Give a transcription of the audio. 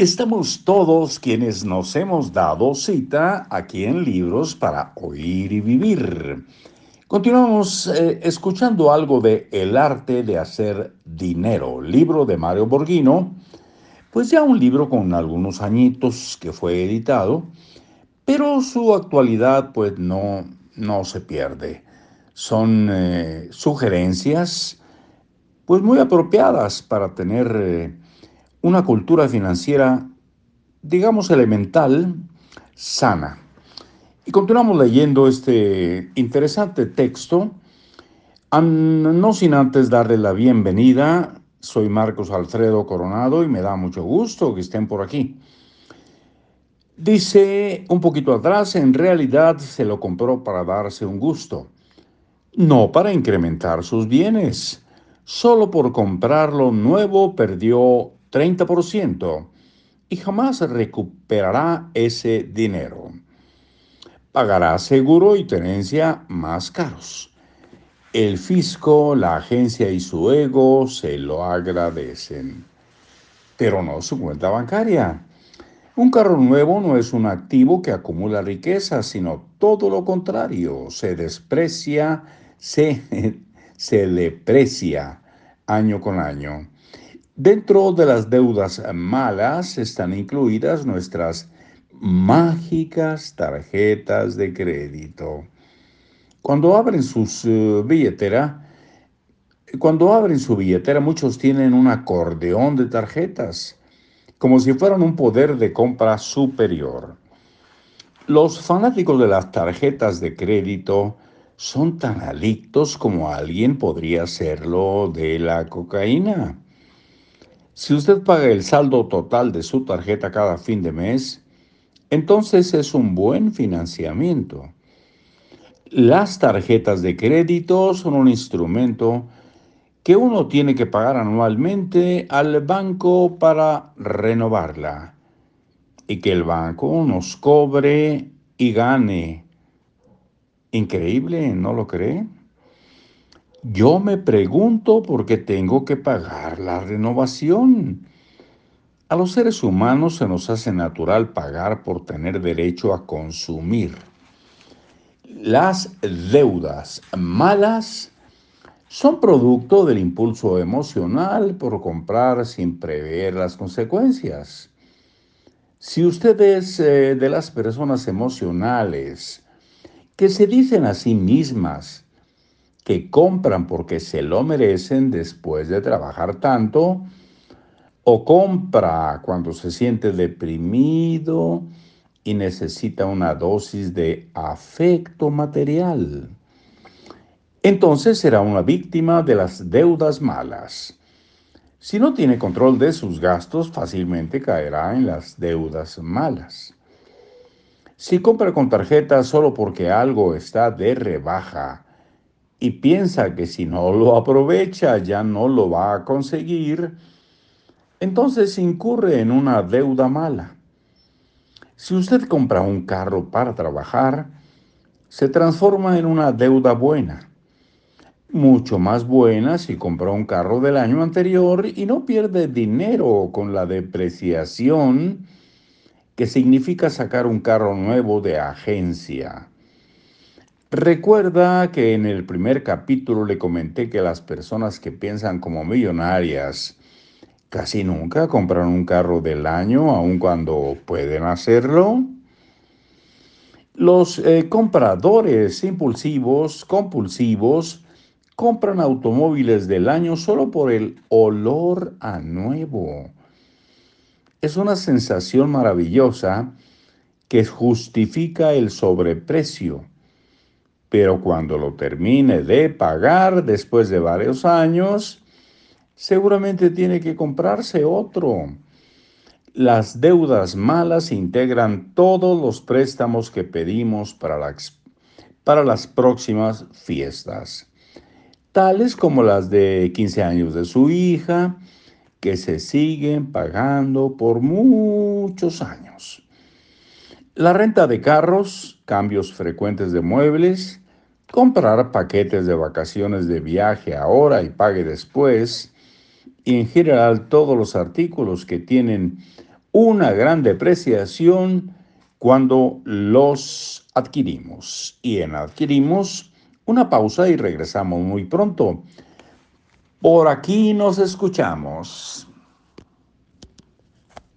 Estamos todos quienes nos hemos dado cita aquí en Libros para Oír y Vivir. Continuamos eh, escuchando algo de El arte de hacer dinero, libro de Mario Borghino, pues ya un libro con algunos añitos que fue editado, pero su actualidad pues no, no se pierde. Son eh, sugerencias pues muy apropiadas para tener eh, una cultura financiera, digamos, elemental, sana. Y continuamos leyendo este interesante texto, no sin antes darle la bienvenida. Soy Marcos Alfredo Coronado y me da mucho gusto que estén por aquí. Dice un poquito atrás, en realidad se lo compró para darse un gusto, no para incrementar sus bienes. Solo por comprarlo nuevo perdió 30% y jamás recuperará ese dinero pagará seguro y tenencia más caros. El fisco, la agencia y su ego se lo agradecen, pero no su cuenta bancaria. Un carro nuevo no es un activo que acumula riqueza, sino todo lo contrario, se desprecia, se, se deprecia año con año. Dentro de las deudas malas están incluidas nuestras mágicas tarjetas de crédito. Cuando abren sus uh, billetera, cuando abren su billetera, muchos tienen un acordeón de tarjetas, como si fueran un poder de compra superior. Los fanáticos de las tarjetas de crédito son tan adictos como alguien podría serlo de la cocaína. Si usted paga el saldo total de su tarjeta cada fin de mes, entonces es un buen financiamiento. Las tarjetas de crédito son un instrumento que uno tiene que pagar anualmente al banco para renovarla y que el banco nos cobre y gane. Increíble, ¿no lo cree? Yo me pregunto por qué tengo que pagar la renovación. A los seres humanos se nos hace natural pagar por tener derecho a consumir. Las deudas malas son producto del impulso emocional por comprar sin prever las consecuencias. Si usted es eh, de las personas emocionales que se dicen a sí mismas que compran porque se lo merecen después de trabajar tanto, o compra cuando se siente deprimido y necesita una dosis de afecto material. Entonces será una víctima de las deudas malas. Si no tiene control de sus gastos, fácilmente caerá en las deudas malas. Si compra con tarjeta solo porque algo está de rebaja y piensa que si no lo aprovecha ya no lo va a conseguir, entonces incurre en una deuda mala. Si usted compra un carro para trabajar, se transforma en una deuda buena. Mucho más buena si compra un carro del año anterior y no pierde dinero con la depreciación que significa sacar un carro nuevo de agencia. Recuerda que en el primer capítulo le comenté que las personas que piensan como millonarias Casi nunca compran un carro del año, aun cuando pueden hacerlo. Los eh, compradores impulsivos, compulsivos, compran automóviles del año solo por el olor a nuevo. Es una sensación maravillosa que justifica el sobreprecio. Pero cuando lo termine de pagar después de varios años, seguramente tiene que comprarse otro. Las deudas malas integran todos los préstamos que pedimos para, para las próximas fiestas, tales como las de 15 años de su hija, que se siguen pagando por muchos años. La renta de carros, cambios frecuentes de muebles, comprar paquetes de vacaciones de viaje ahora y pague después, y en general todos los artículos que tienen una gran depreciación cuando los adquirimos. Y en adquirimos, una pausa y regresamos muy pronto. Por aquí nos escuchamos.